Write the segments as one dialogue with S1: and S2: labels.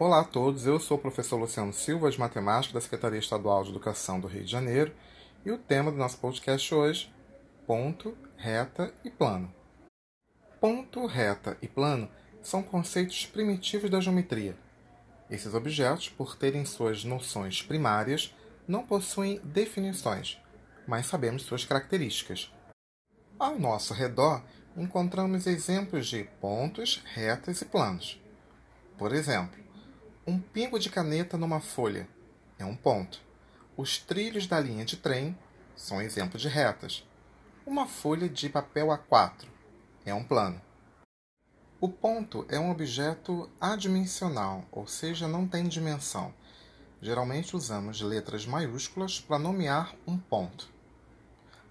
S1: Olá a todos, eu sou o professor Luciano Silva, de Matemática da Secretaria Estadual de Educação do Rio de Janeiro, e o tema do nosso podcast hoje, ponto, reta e plano. Ponto, reta e plano são conceitos primitivos da geometria. Esses objetos, por terem suas noções primárias, não possuem definições, mas sabemos suas características. Ao nosso redor, encontramos exemplos de pontos, retas e planos. Por exemplo, um pingo de caneta numa folha é um ponto. Os trilhos da linha de trem são exemplo de retas. Uma folha de papel A4 é um plano. O ponto é um objeto adimensional, ou seja, não tem dimensão. Geralmente usamos letras maiúsculas para nomear um ponto.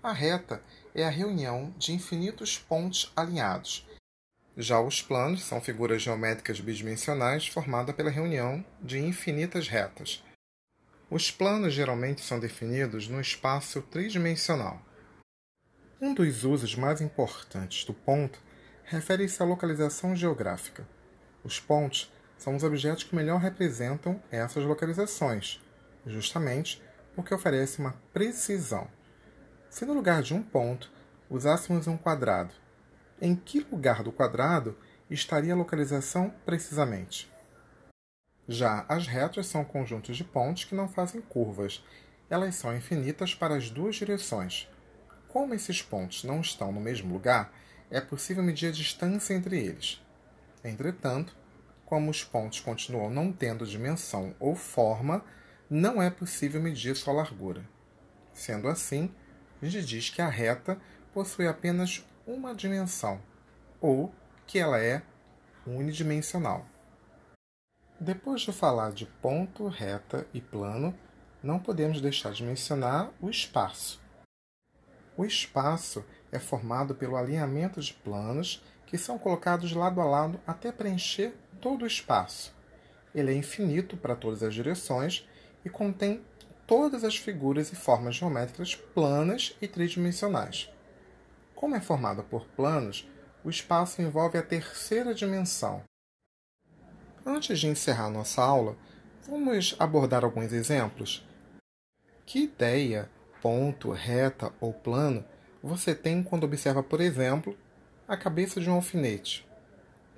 S1: A reta é a reunião de infinitos pontos alinhados já os planos são figuras geométricas bidimensionais formadas pela reunião de infinitas retas. Os planos geralmente são definidos no espaço tridimensional. Um dos usos mais importantes do ponto refere-se à localização geográfica. Os pontos são os objetos que melhor representam essas localizações, justamente porque oferecem uma precisão. Se no lugar de um ponto usássemos um quadrado em que lugar do quadrado estaria a localização precisamente. Já as retas são conjuntos de pontos que não fazem curvas. Elas são infinitas para as duas direções. Como esses pontos não estão no mesmo lugar, é possível medir a distância entre eles. Entretanto, como os pontos continuam não tendo dimensão ou forma, não é possível medir sua largura. Sendo assim, a gente diz que a reta possui apenas uma dimensão, ou que ela é unidimensional. Depois de falar de ponto, reta e plano, não podemos deixar de mencionar o espaço. O espaço é formado pelo alinhamento de planos que são colocados lado a lado até preencher todo o espaço. Ele é infinito para todas as direções e contém todas as figuras e formas geométricas planas e tridimensionais. Como é formada por planos, o espaço envolve a terceira dimensão. Antes de encerrar nossa aula, vamos abordar alguns exemplos. Que ideia, ponto, reta ou plano você tem quando observa, por exemplo, a cabeça de um alfinete?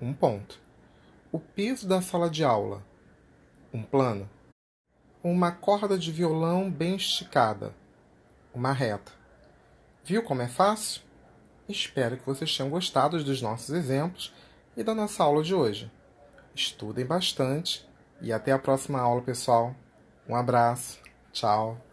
S1: Um ponto. O piso da sala de aula? Um plano. Uma corda de violão bem esticada? Uma reta. Viu como é fácil? Espero que vocês tenham gostado dos nossos exemplos e da nossa aula de hoje. Estudem bastante e até a próxima aula, pessoal. Um abraço. Tchau.